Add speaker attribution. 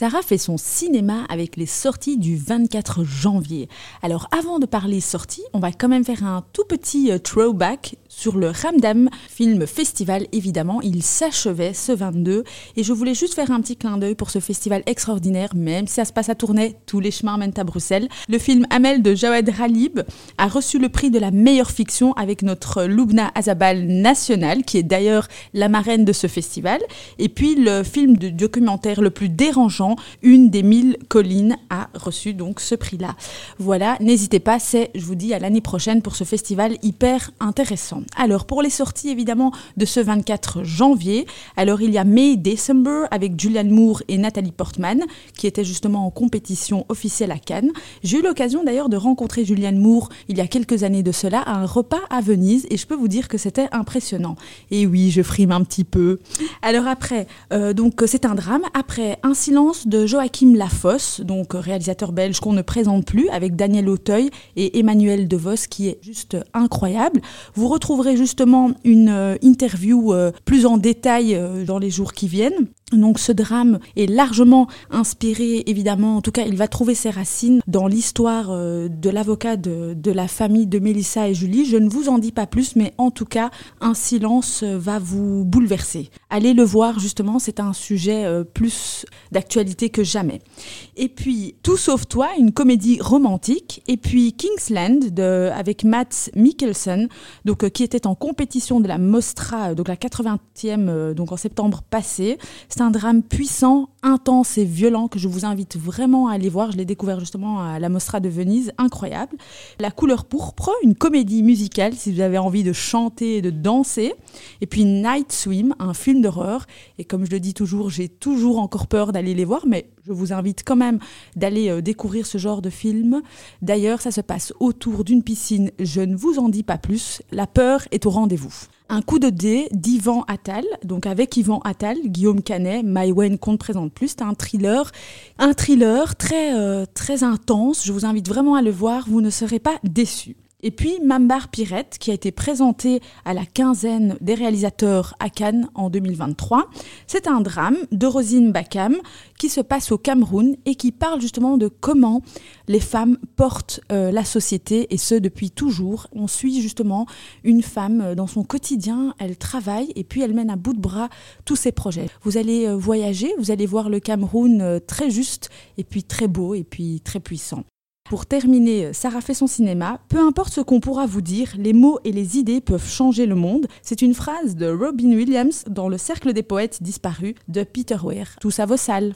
Speaker 1: Sarah fait son cinéma avec les sorties du 24 janvier. Alors avant de parler sorties, on va quand même faire un tout petit euh, throwback sur le Ramdam Film Festival, évidemment. Il s'achevait ce 22 et je voulais juste faire un petit clin d'œil pour ce festival extraordinaire, même si ça se passe à Tournai, tous les chemins mènent à Bruxelles. Le film Amel de Jawed Ralib a reçu le prix de la meilleure fiction avec notre Lubna Azabal national, qui est d'ailleurs la marraine de ce festival. Et puis le film de documentaire le plus dérangeant, Une des mille collines, a reçu donc ce prix-là. Voilà, n'hésitez pas, c'est, je vous dis, à l'année prochaine pour ce festival hyper intéressant. Alors, pour les sorties évidemment de ce 24 janvier, alors il y a May December avec Julianne Moore et Nathalie Portman, qui étaient justement en compétition officielle à Cannes. J'ai eu l'occasion d'ailleurs de rencontrer Julianne Moore il y a quelques années de cela à un repas à Venise et je peux vous dire que c'était impressionnant. Et oui, je frime un petit peu. Alors après, euh, donc c'est un drame. Après, Un silence de Joachim Lafosse, donc réalisateur belge qu'on ne présente plus, avec Daniel Auteuil et Emmanuel DeVos, qui est juste incroyable. Vous retrouverez justement une euh, interview euh, plus en détail dans les jours qui viennent. Donc ce drame est largement inspiré, évidemment, en tout cas il va trouver ses racines dans l'histoire euh, de l'avocat de, la famille de Mélissa et Julie. Je ne vous en dis pas plus, mais en tout cas un silence va vous bouleverser. Allez le voir justement, c'est un sujet euh, plus d'actualité que jamais. Et puis Tout sauf toi, une comédie romantique. Et puis Kingsland avec Matt Mikkelsen, donc, euh, qui était en compétition de la Mostra, donc la 80e, donc en septembre passé. Un drame puissant, intense et violent que je vous invite vraiment à aller voir. Je l'ai découvert justement à la Mostra de Venise, incroyable. La couleur pourpre, une comédie musicale si vous avez envie de chanter et de danser. Et puis Night Swim, un film d'horreur. Et comme je le dis toujours, j'ai toujours encore peur d'aller les voir, mais je vous invite quand même d'aller euh, découvrir ce genre de film. D'ailleurs, ça se passe autour d'une piscine. Je ne vous en dis pas plus. La peur est au rendez-vous. Un coup de dé d'Ivan Attal, donc avec Yvan Attal, Guillaume Canet, Maïwen qu'on ne plus. C'est un thriller, un thriller très, euh, très intense. Je vous invite vraiment à le voir, vous ne serez pas déçus. Et puis Mambar Pirette, qui a été présenté à la quinzaine des réalisateurs à Cannes en 2023. C'est un drame de Rosine Bakam qui se passe au Cameroun et qui parle justement de comment les femmes portent euh, la société et ce depuis toujours. On suit justement une femme euh, dans son quotidien, elle travaille et puis elle mène à bout de bras tous ses projets. Vous allez euh, voyager, vous allez voir le Cameroun très juste et puis très beau et puis très puissant. Pour terminer, Sarah fait son cinéma. Peu importe ce qu'on pourra vous dire, les mots et les idées peuvent changer le monde. C'est une phrase de Robin Williams dans Le Cercle des poètes disparus de Peter Weir. Tout ça vos salles.